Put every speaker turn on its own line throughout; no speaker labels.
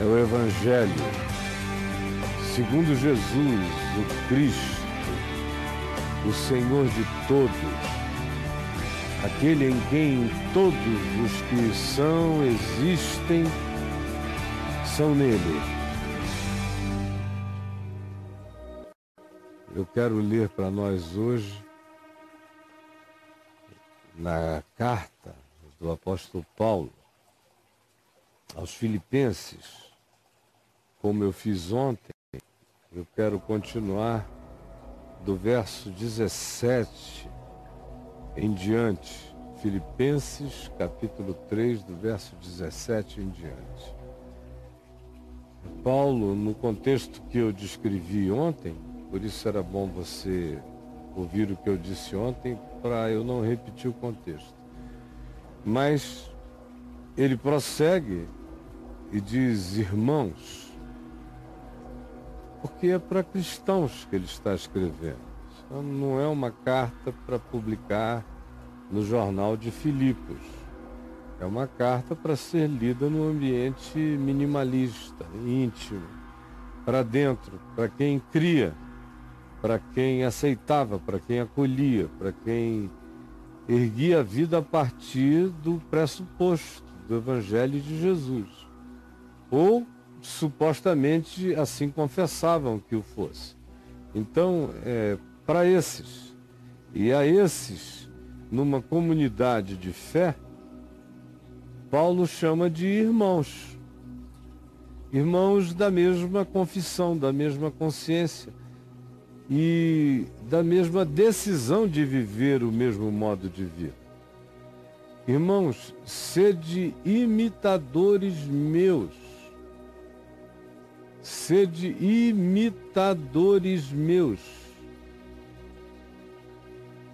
é o Evangelho, segundo Jesus, o Cristo, o Senhor de todos, aquele em quem todos os que são, existem, são nele. Eu quero ler para nós hoje, na carta do apóstolo Paulo aos Filipenses, como eu fiz ontem, eu quero continuar do verso 17 em diante. Filipenses, capítulo 3, do verso 17 em diante. Paulo, no contexto que eu descrevi ontem, por isso era bom você ouvir o que eu disse ontem, para eu não repetir o contexto. Mas ele prossegue e diz irmãos, porque é para cristãos que ele está escrevendo. Então, não é uma carta para publicar no jornal de Filipos. É uma carta para ser lida no ambiente minimalista, íntimo, para dentro, para quem cria, para quem aceitava, para quem acolhia, para quem erguia a vida a partir do pressuposto do Evangelho de Jesus ou supostamente assim confessavam que o fosse. Então, é, para esses, e a esses, numa comunidade de fé, Paulo chama de irmãos. Irmãos da mesma confissão, da mesma consciência e da mesma decisão de viver o mesmo modo de vida. Irmãos, sede imitadores meus Sede imitadores meus.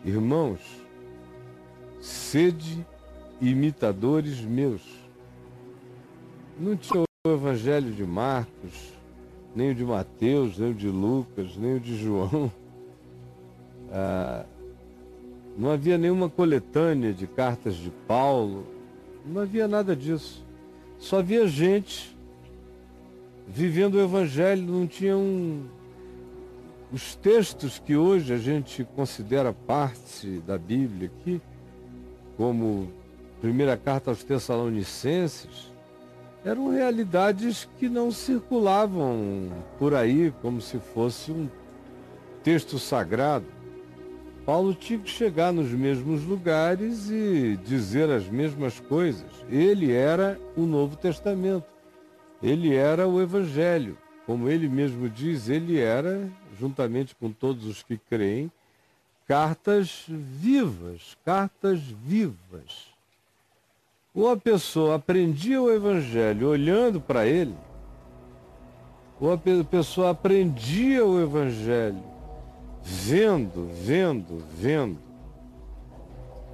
Irmãos, sede imitadores meus. Não tinha o evangelho de Marcos, nem o de Mateus, nem o de Lucas, nem o de João. Ah, não havia nenhuma coletânea de cartas de Paulo, não havia nada disso. Só havia gente vivendo o Evangelho, não tinham os textos que hoje a gente considera parte da Bíblia aqui, como primeira carta aos Tessalonicenses, eram realidades que não circulavam por aí como se fosse um texto sagrado. Paulo tinha que chegar nos mesmos lugares e dizer as mesmas coisas. Ele era o Novo Testamento. Ele era o Evangelho. Como ele mesmo diz, ele era, juntamente com todos os que creem, cartas vivas, cartas vivas. Ou a pessoa aprendia o Evangelho olhando para ele, ou a pessoa aprendia o Evangelho vendo, vendo, vendo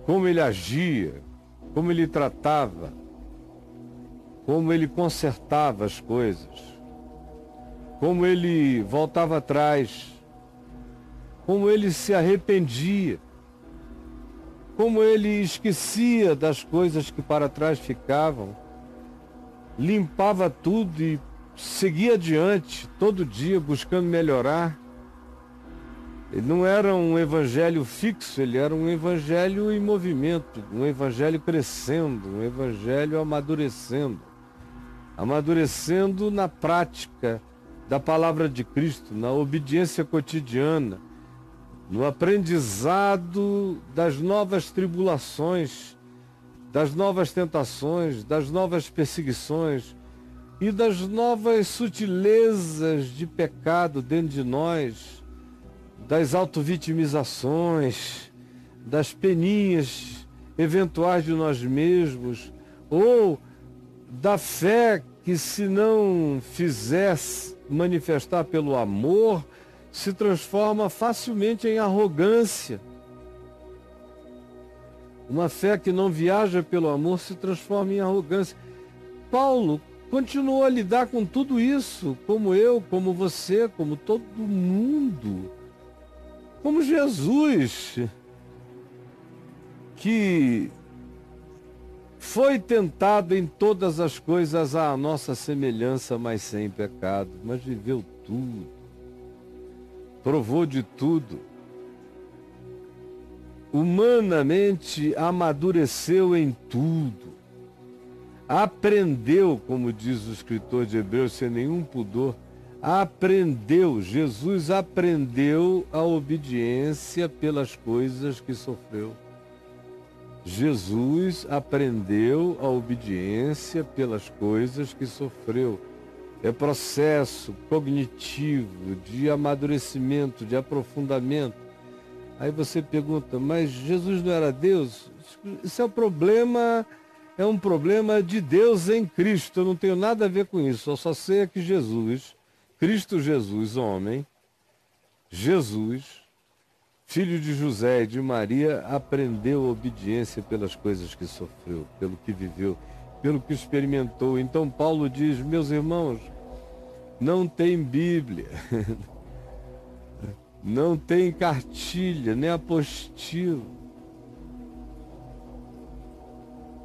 como ele agia, como ele tratava, como ele consertava as coisas, como ele voltava atrás, como ele se arrependia, como ele esquecia das coisas que para trás ficavam, limpava tudo e seguia adiante todo dia buscando melhorar. Ele não era um evangelho fixo, ele era um evangelho em movimento, um evangelho crescendo, um evangelho amadurecendo amadurecendo na prática da palavra de Cristo, na obediência cotidiana, no aprendizado das novas tribulações, das novas tentações, das novas perseguições e das novas sutilezas de pecado dentro de nós, das autovitimizações, das peninhas eventuais de nós mesmos, ou da fé que se não fizesse manifestar pelo amor, se transforma facilmente em arrogância. Uma fé que não viaja pelo amor se transforma em arrogância. Paulo continuou a lidar com tudo isso, como eu, como você, como todo mundo. Como Jesus, que Foi tentado em todas as coisas à nossa semelhança, mas sem pecado, mas viveu tudo, provou de tudo. Humanamente amadureceu em tudo, aprendeu, como diz o escritor de Hebreus, sem nenhum pudor, aprendeu, Jesus aprendeu a obediência pelas coisas que sofreu. Jesus aprendeu a obediência pelas coisas que sofreu. É processo cognitivo de amadurecimento, de aprofundamento. Aí você pergunta, mas Jesus não era Deus? Isso é um problema, é um problema de Deus em Cristo. Eu não tenho nada a ver com isso. Eu só sei que Jesus, Cristo Jesus, homem, Jesus, filho de José e de Maria, aprendeu obediência pelas coisas que sofreu, pelo que viveu, pelo que experimentou. Então Paulo diz: meus irmãos, não tem Bíblia, não tem cartilha, nem apostilo.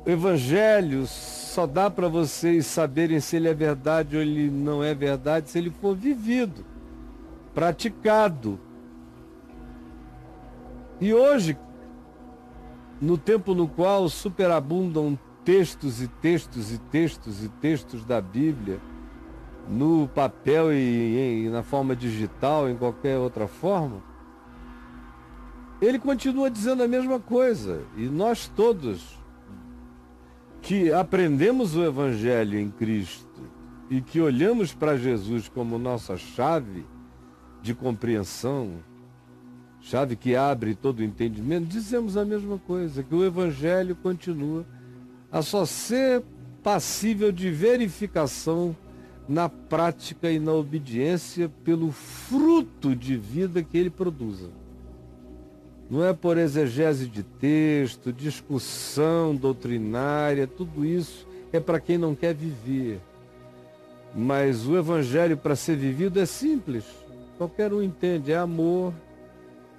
O Evangelho só dá para vocês saberem se ele é verdade ou ele não é verdade se ele for vivido, praticado e hoje, no tempo no qual superabundam textos e textos e textos e textos da Bíblia, no papel e, e na forma digital, em qualquer outra forma, ele continua dizendo a mesma coisa. E nós todos que aprendemos o Evangelho em Cristo e que olhamos para Jesus como nossa chave de compreensão, chave que abre todo o entendimento, dizemos a mesma coisa, que o Evangelho continua a só ser passível de verificação na prática e na obediência pelo fruto de vida que ele produza. Não é por exegese de texto, discussão doutrinária, tudo isso é para quem não quer viver. Mas o evangelho para ser vivido é simples. Qualquer um entende, é amor,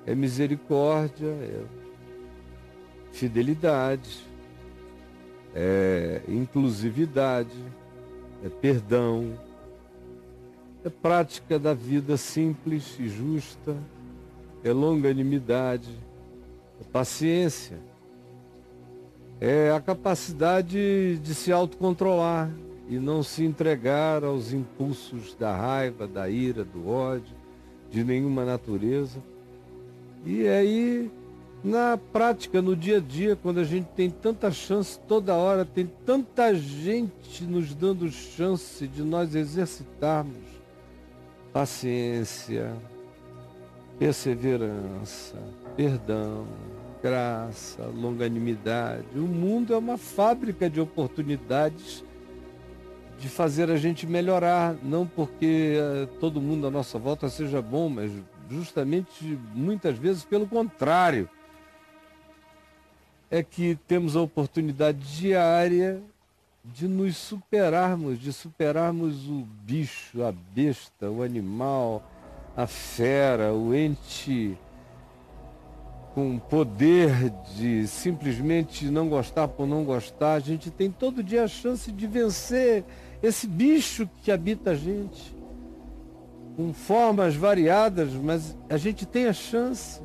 é misericórdia, é fidelidade, é inclusividade, é perdão, é prática da vida simples e justa, é longanimidade, é paciência, é a capacidade de se autocontrolar e não se entregar aos impulsos da raiva, da ira, do ódio, de nenhuma natureza e aí, na prática, no dia a dia, quando a gente tem tanta chance toda hora, tem tanta gente nos dando chance de nós exercitarmos paciência, perseverança, perdão, graça, longanimidade. O mundo é uma fábrica de oportunidades de fazer a gente melhorar, não porque uh, todo mundo à nossa volta seja bom, mas justamente muitas vezes pelo contrário. É que temos a oportunidade diária de nos superarmos, de superarmos o bicho, a besta, o animal, a fera, o ente com poder de simplesmente não gostar por não gostar. A gente tem todo dia a chance de vencer esse bicho que habita a gente com formas variadas, mas a gente tem a chance.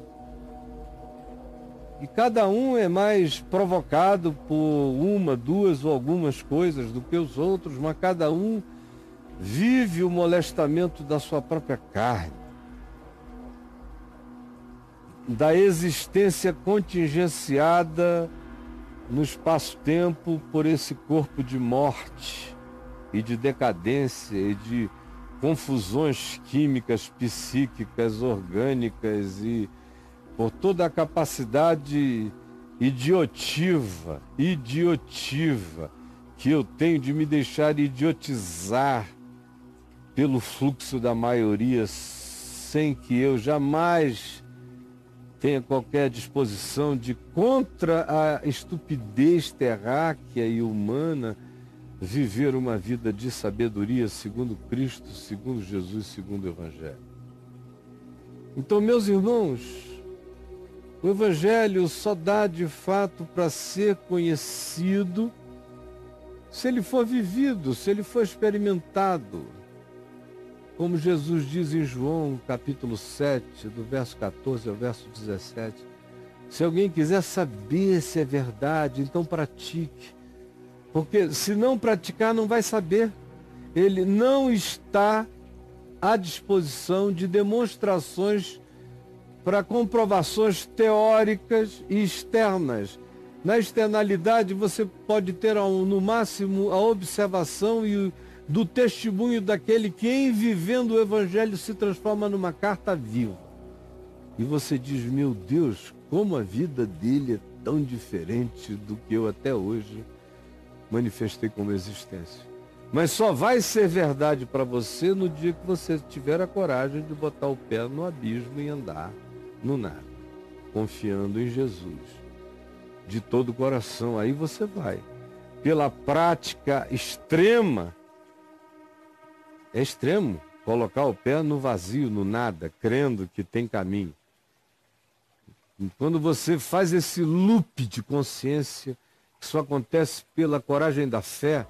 E cada um é mais provocado por uma, duas ou algumas coisas do que os outros, mas cada um vive o molestamento da sua própria carne, da existência contingenciada no espaço-tempo por esse corpo de morte e de decadência e de confusões químicas, psíquicas, orgânicas e por toda a capacidade idiotiva, idiotiva que eu tenho de me deixar idiotizar pelo fluxo da maioria sem que eu jamais tenha qualquer disposição de contra a estupidez terráquea e humana viver uma vida de sabedoria segundo Cristo, segundo Jesus, segundo o Evangelho. Então, meus irmãos, o Evangelho só dá de fato para ser conhecido se ele for vivido, se ele for experimentado. Como Jesus diz em João, capítulo 7, do verso 14 ao verso 17. Se alguém quiser saber se é verdade, então pratique. Porque se não praticar, não vai saber. Ele não está à disposição de demonstrações para comprovações teóricas e externas. Na externalidade, você pode ter no máximo a observação e do testemunho daquele que, em vivendo o Evangelho, se transforma numa carta viva. E você diz: Meu Deus, como a vida dele é tão diferente do que eu até hoje manifestei como existência. Mas só vai ser verdade para você no dia que você tiver a coragem de botar o pé no abismo e andar no nada, confiando em Jesus. De todo o coração, aí você vai. Pela prática extrema, é extremo colocar o pé no vazio, no nada, crendo que tem caminho. Quando você faz esse loop de consciência, isso acontece pela coragem da fé,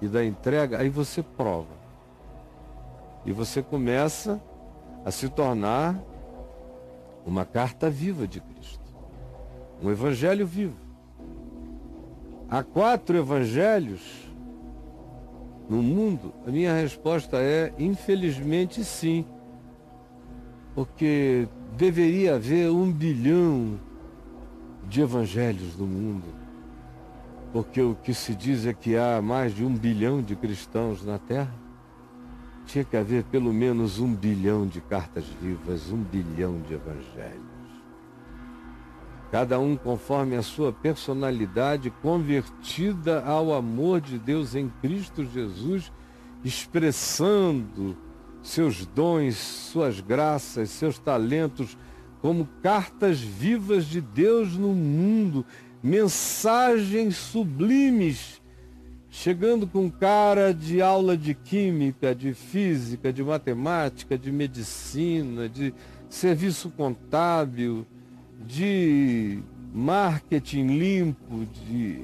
e da entrega, aí você prova. E você começa a se tornar uma carta viva de Cristo. Um evangelho vivo. Há quatro evangelhos no mundo? A minha resposta é, infelizmente, sim. Porque deveria haver um bilhão de evangelhos no mundo porque o que se diz é que há mais de um bilhão de cristãos na Terra. Tinha que haver pelo menos um bilhão de cartas vivas, um bilhão de evangelhos. Cada um conforme a sua personalidade, convertida ao amor de Deus em Cristo Jesus, expressando seus dons, suas graças, seus talentos como cartas vivas de Deus no mundo mensagens sublimes, chegando com cara de aula de química, de física, de matemática, de medicina, de serviço contábil, de marketing limpo, de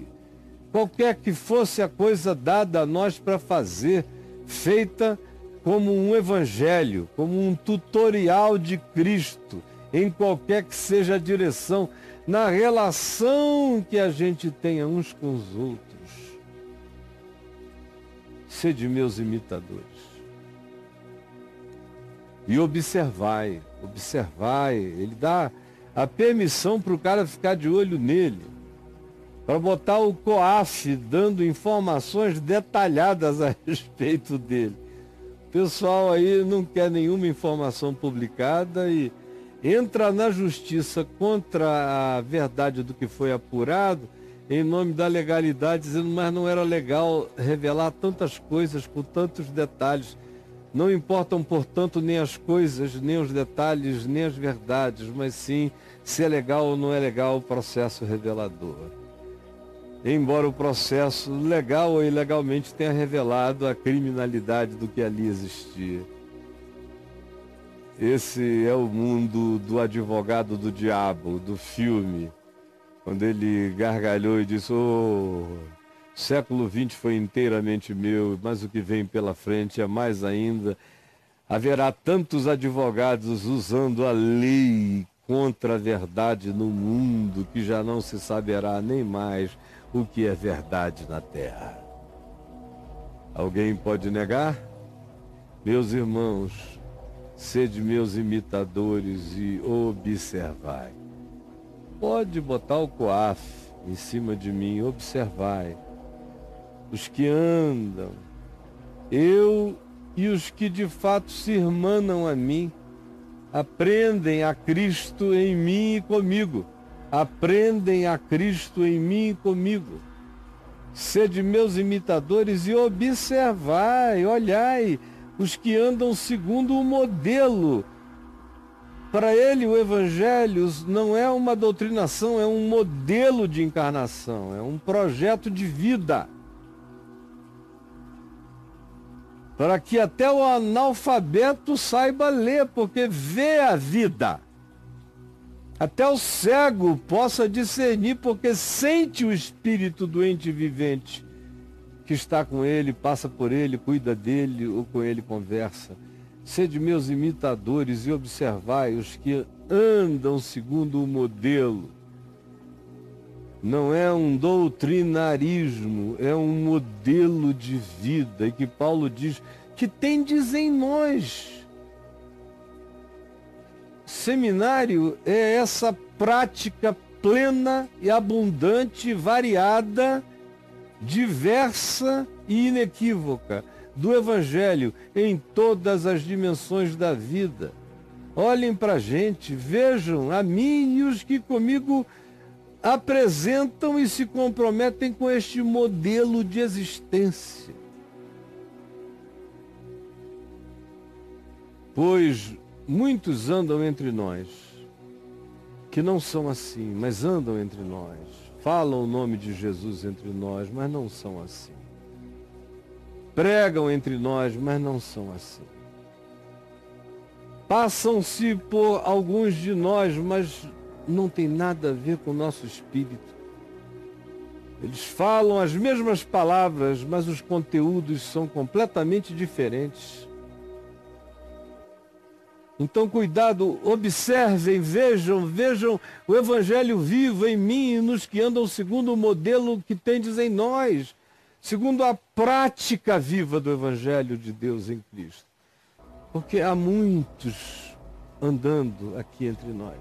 qualquer que fosse a coisa dada a nós para fazer, feita como um evangelho, como um tutorial de Cristo, em qualquer que seja a direção na relação que a gente tenha uns com os outros. Sede meus imitadores. E observai, observai. Ele dá a permissão para o cara ficar de olho nele. Para botar o COAF dando informações detalhadas a respeito dele. O pessoal aí não quer nenhuma informação publicada e entra na justiça contra a verdade do que foi apurado, em nome da legalidade, dizendo, mas não era legal revelar tantas coisas com tantos detalhes. Não importam, portanto, nem as coisas, nem os detalhes, nem as verdades, mas sim se é legal ou não é legal o processo revelador. Embora o processo legal ou ilegalmente tenha revelado a criminalidade do que ali existia. Esse é o mundo do advogado do diabo, do filme, quando ele gargalhou e disse: oh, século XX foi inteiramente meu, mas o que vem pela frente é mais ainda. Haverá tantos advogados usando a lei contra a verdade no mundo que já não se saberá nem mais o que é verdade na terra. Alguém pode negar? Meus irmãos, Sede meus imitadores e observai. Pode botar o coaf em cima de mim, observai. Os que andam, eu e os que de fato se irmanam a mim, aprendem a Cristo em mim e comigo. Aprendem a Cristo em mim e comigo. Sede meus imitadores e observai, olhai os que andam segundo o modelo. Para ele, o Evangelho não é uma doutrinação, é um modelo de encarnação, é um projeto de vida. Para que até o analfabeto saiba ler, porque vê a vida. Até o cego possa discernir, porque sente o espírito doente vivente que está com ele, passa por ele, cuida dele ou com ele conversa. Sede meus imitadores e observai os que andam segundo o modelo. Não é um doutrinarismo, é um modelo de vida. E que Paulo diz que tendes em nós. Seminário é essa prática plena e abundante, variada, diversa e inequívoca do Evangelho em todas as dimensões da vida. Olhem para a gente, vejam a mim e os que comigo apresentam e se comprometem com este modelo de existência. Pois muitos andam entre nós que não são assim, mas andam entre nós, falam o nome de Jesus entre nós, mas não são assim pregam entre nós, mas não são assim. Passam-se por alguns de nós, mas não tem nada a ver com o nosso espírito. Eles falam as mesmas palavras, mas os conteúdos são completamente diferentes. Então, cuidado, observem, vejam, vejam o Evangelho vivo em mim e nos que andam segundo o modelo que tendes em nós segundo a prática viva do Evangelho de Deus em Cristo. Porque há muitos andando aqui entre nós,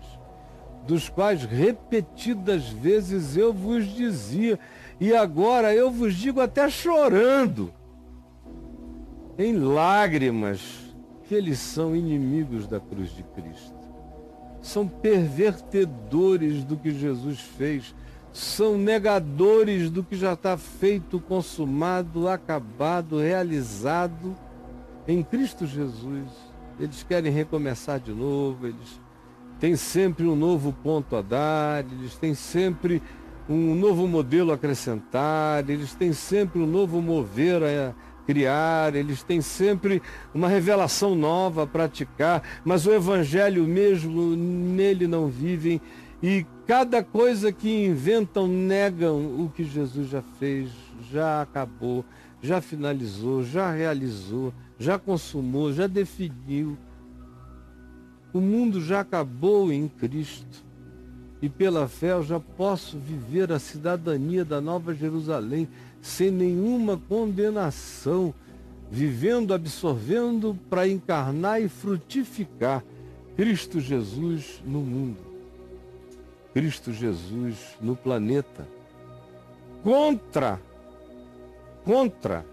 dos quais repetidas vezes eu vos dizia, e agora eu vos digo até chorando, em lágrimas, que eles são inimigos da cruz de Cristo. São pervertedores do que Jesus fez são negadores do que já está feito, consumado, acabado, realizado em Cristo Jesus. Eles querem recomeçar de novo, eles têm sempre um novo ponto a dar, eles têm sempre um novo modelo a acrescentar, eles têm sempre um novo mover a criar, eles têm sempre uma revelação nova a praticar, mas o Evangelho mesmo nele não vivem e cada coisa que inventam negam o que Jesus já fez, já acabou, já finalizou, já realizou, já consumou, já definiu. O mundo já acabou em Cristo. E pela fé eu já posso viver a cidadania da Nova Jerusalém sem nenhuma condenação, vivendo, absorvendo para encarnar e frutificar Cristo Jesus no mundo. Cristo Jesus no planeta. Contra, contra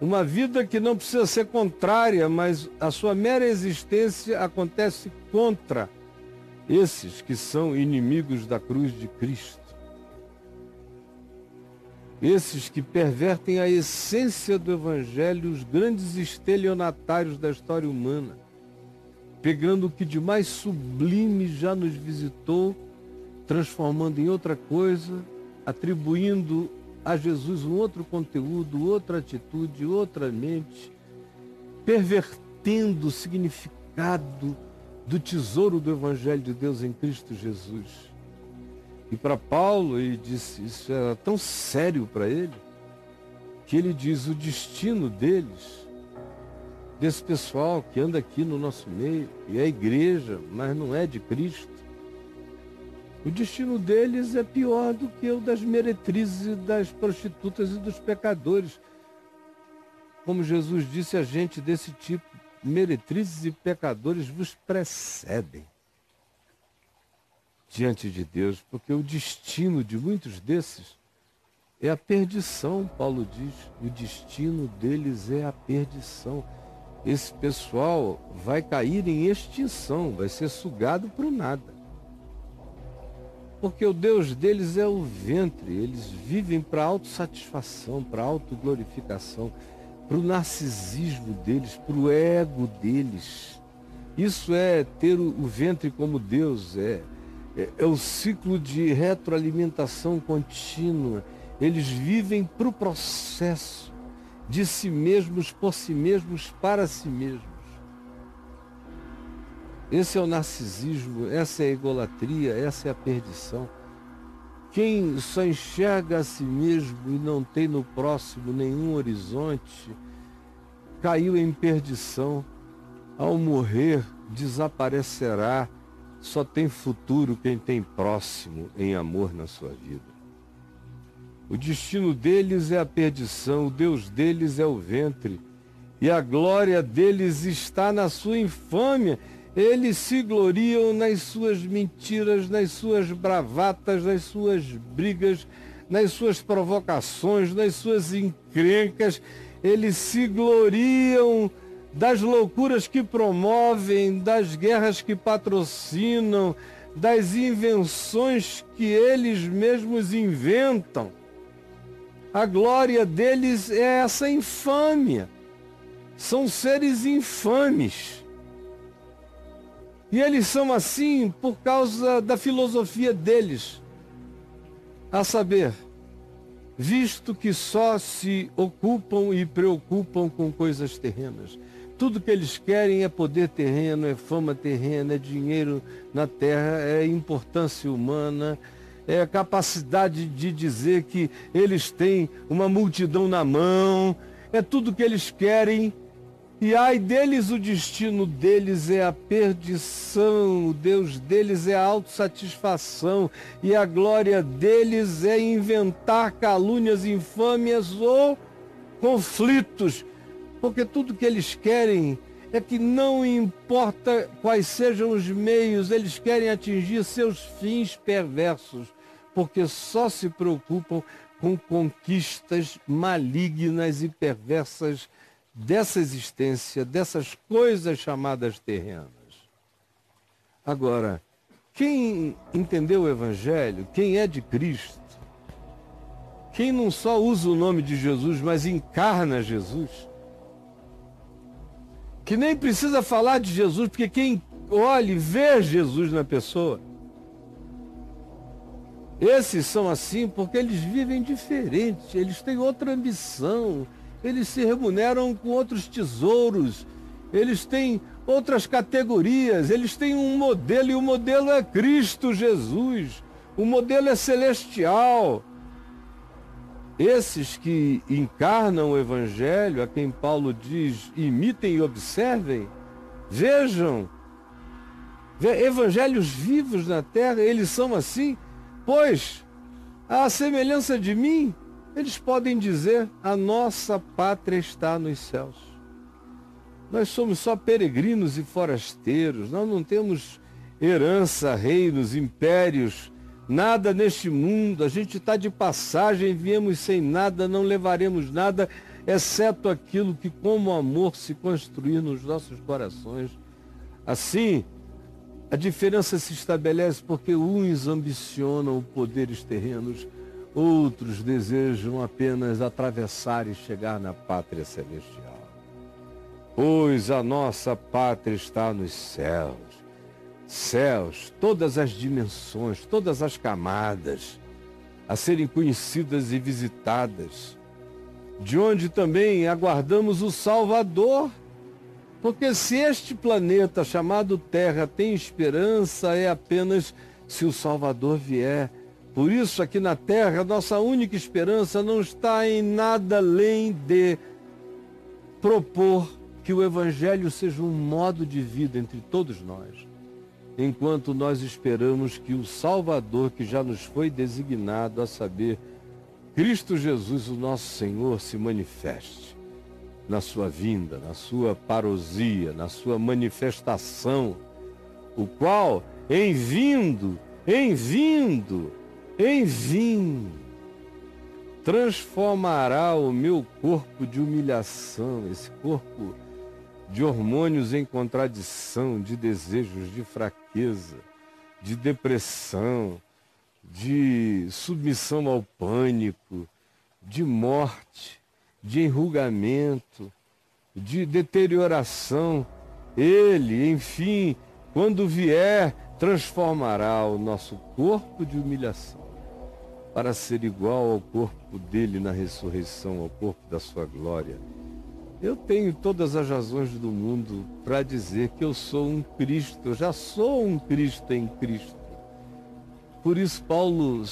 uma vida que não precisa ser contrária, mas a sua mera existência acontece contra esses que são inimigos da cruz de Cristo. Esses que pervertem a essência do Evangelho, os grandes estelionatários da história humana, pegando o que de mais sublime já nos visitou transformando em outra coisa, atribuindo a Jesus um outro conteúdo, outra atitude, outra mente, pervertendo o significado do tesouro do Evangelho de Deus em Cristo Jesus. E para Paulo, ele disse, isso era tão sério para ele, que ele diz o destino deles, desse pessoal que anda aqui no nosso meio, e é igreja, mas não é de Cristo, o destino deles é pior do que o das meretrizes, das prostitutas e dos pecadores. Como Jesus disse a gente desse tipo, meretrizes e pecadores vos precedem diante de Deus, porque o destino de muitos desses é a perdição, Paulo diz. O destino deles é a perdição. Esse pessoal vai cair em extinção, vai ser sugado para o nada porque o Deus deles é o ventre, eles vivem para autossatisfação, para autoglorificação, para o narcisismo deles, para o ego deles. Isso é ter o, ventre como Deus é. É. É o ciclo de retroalimentação contínua. Eles vivem para o processo de si mesmos, por si mesmos, para si mesmos. Esse é o narcisismo, essa é a egolatria, essa é a perdição. Quem só enxerga a si mesmo e não tem no próximo nenhum horizonte, caiu em perdição. Ao morrer, desaparecerá. Só tem futuro quem tem próximo em amor na sua vida. O destino deles é a perdição, o Deus deles é o ventre, e a glória deles está na sua infâmia. Eles se gloriam nas suas mentiras, nas suas bravatas, nas suas brigas, nas suas provocações, nas suas encrencas. Eles se gloriam das loucuras que promovem, das guerras que patrocinam, das invenções que eles mesmos inventam. A glória deles é essa infâmia. São seres infames. E eles são assim por causa da filosofia deles. A saber, visto que só se ocupam e preocupam com coisas terrenas. Tudo que eles querem é poder terreno, é fama terrena, é dinheiro na terra, é importância humana, é a capacidade de dizer que eles têm uma multidão na mão, é tudo que eles querem. E ai deles, o destino deles é a perdição, o Deus deles é a autossatisfação, e a glória deles é inventar calúnias infâmias ou conflitos, porque tudo que eles querem é que não importa quais sejam os meios, eles querem atingir seus fins perversos, porque só se preocupam com conquistas malignas e perversas dessa existência, dessas coisas chamadas terrenas. Agora, quem entendeu o Evangelho, quem é de Cristo, quem não só usa o nome de Jesus, mas encarna Jesus, que nem precisa falar de Jesus, porque quem olha e vê Jesus na pessoa, esses são assim porque eles vivem diferente, eles têm outra ambição, eles se remuneram com outros tesouros, eles têm outras categorias, eles têm um modelo e o modelo é Cristo Jesus. O modelo é celestial. Esses que encarnam o Evangelho, a quem Paulo diz, imitem e observem, vejam, evangelhos vivos na terra, eles são assim, pois, à semelhança de mim, eles podem dizer: a nossa pátria está nos céus. Nós somos só peregrinos e forasteiros, nós não temos herança, reinos, impérios, nada neste mundo. A gente está de passagem, viemos sem nada, não levaremos nada, exceto aquilo que, como amor, se construir nos nossos corações. Assim, a diferença se estabelece porque uns ambicionam poderes terrenos Outros desejam apenas atravessar e chegar na pátria celestial. Pois a nossa pátria está nos céus. Céus, todas as dimensões, todas as camadas a serem conhecidas e visitadas, de onde também aguardamos o Salvador. Porque se este planeta chamado Terra tem esperança, é apenas se o Salvador vier por isso, aqui na terra, nossa única esperança não está em nada além de propor que o Evangelho seja um modo de vida entre todos nós, enquanto nós esperamos que o Salvador, que já nos foi designado, a saber, Cristo Jesus, o nosso Senhor, se manifeste na sua vinda, na sua parousia, na sua manifestação, o qual, em vindo, em vindo, Enfim, transformará o meu corpo de humilhação, esse corpo de hormônios em contradição, de desejos de fraqueza, de depressão, de submissão ao pânico, de morte, de enrugamento, de deterioração. Ele, enfim, quando vier, transformará o nosso corpo de humilhação para ser igual ao corpo dele na ressurreição, ao corpo da sua glória. Eu tenho todas as razões do mundo para dizer que eu sou um Cristo, eu já sou um Cristo em Cristo. Por isso, Paulo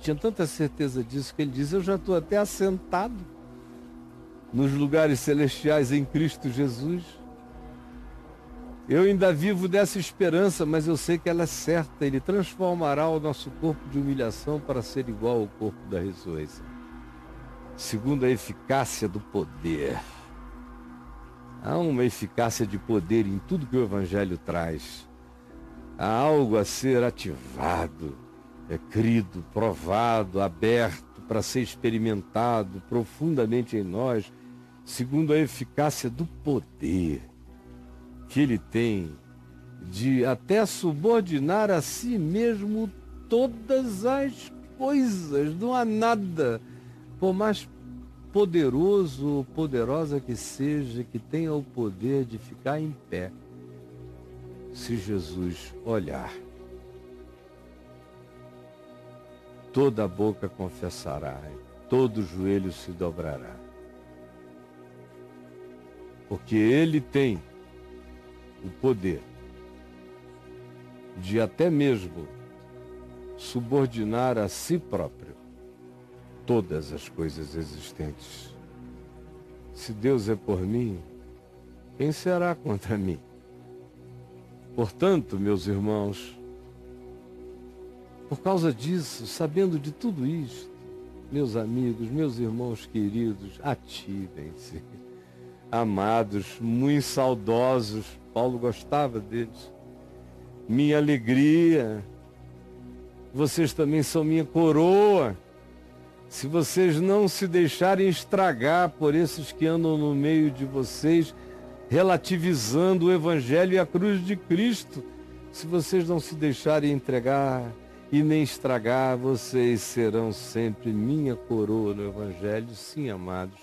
tinha tanta certeza disso que ele diz: Eu já estou até assentado nos lugares celestiais em Cristo Jesus. Eu ainda vivo dessa esperança, mas eu sei que ela é certa. Ele transformará o nosso corpo de humilhação para ser igual ao corpo da ressurreição, segundo a eficácia do poder. Há uma eficácia de poder em tudo que o Evangelho traz. Há algo a ser ativado, é crido, provado, aberto para ser experimentado profundamente em nós, segundo a eficácia do poder que ele tem de até subordinar a si mesmo todas as coisas, não há nada, por mais poderoso ou poderosa que seja, que tenha o poder de ficar em pé, se Jesus olhar. Toda boca confessará, todo joelho se dobrará. Porque ele tem o poder de até mesmo subordinar a si próprio todas as coisas existentes. Se Deus é por mim, quem será contra mim? Portanto, meus irmãos, por causa disso, sabendo de tudo isto, meus amigos, meus irmãos queridos, ativem-se. Amados, muito saudosos, Paulo gostava deles. Minha alegria, vocês também são minha coroa. Se vocês não se deixarem estragar por esses que andam no meio de vocês, relativizando o Evangelho e a cruz de Cristo, se vocês não se deixarem entregar e nem estragar, vocês serão sempre minha coroa no Evangelho, sim, amados.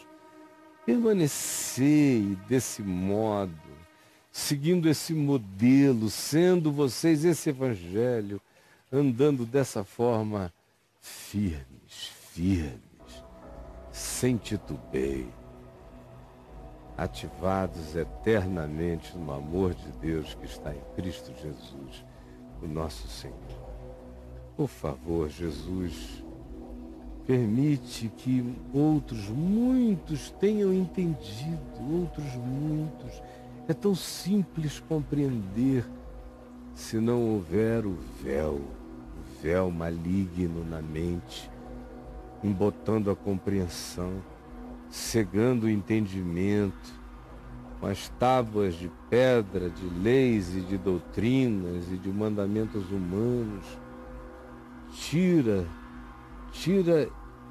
Permanecei desse modo, seguindo esse modelo, sendo vocês esse Evangelho, andando dessa forma firme firmes, sem titubeio, ativados eternamente no amor de Deus que está em Cristo Jesus, o nosso Senhor. Por favor, Jesus, permite que outros, muitos tenham entendido, outros muitos. É tão simples compreender se não houver o véu, o véu maligno na mente embotando a compreensão, cegando o entendimento, com as tábuas de pedra, de leis e de doutrinas e de mandamentos humanos. Tira, tira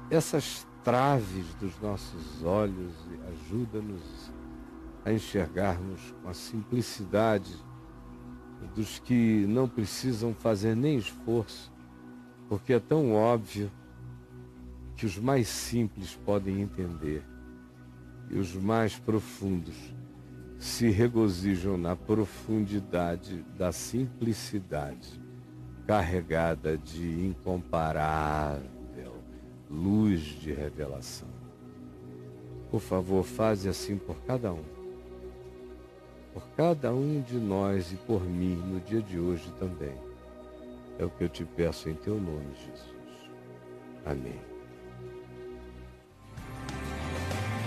essas traves dos nossos olhos e ajuda-nos a enxergarmos com a simplicidade dos que não precisam fazer nem esforço, porque é tão óbvio que os mais simples podem entender e os mais profundos se regozijam na profundidade da simplicidade carregada de incomparável luz de revelação. Por favor, faze assim por cada um. Por cada um de nós e por mim no dia de hoje também. É o que eu te peço em teu nome, Jesus. Amém.